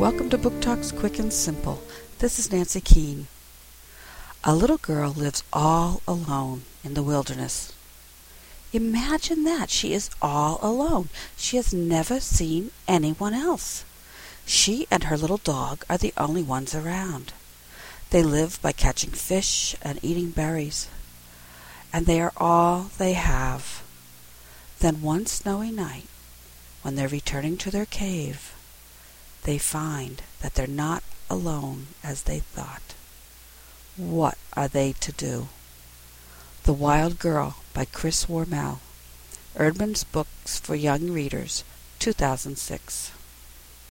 to Book Talks Quick and Simple. This is Nancy Keane. A little girl lives all alone in the wilderness. Imagine that. She is all alone. She has never seen anyone else. She and her little dog are the only ones around. They live by catching fish and eating berries. And they are all they have. Then one snowy night, when they're returning to their cave, they find that they're not alone as they thought. What are they to do? The Wild Girl by Chris Wormell. Eerdmans Books for Young Readers, 2006.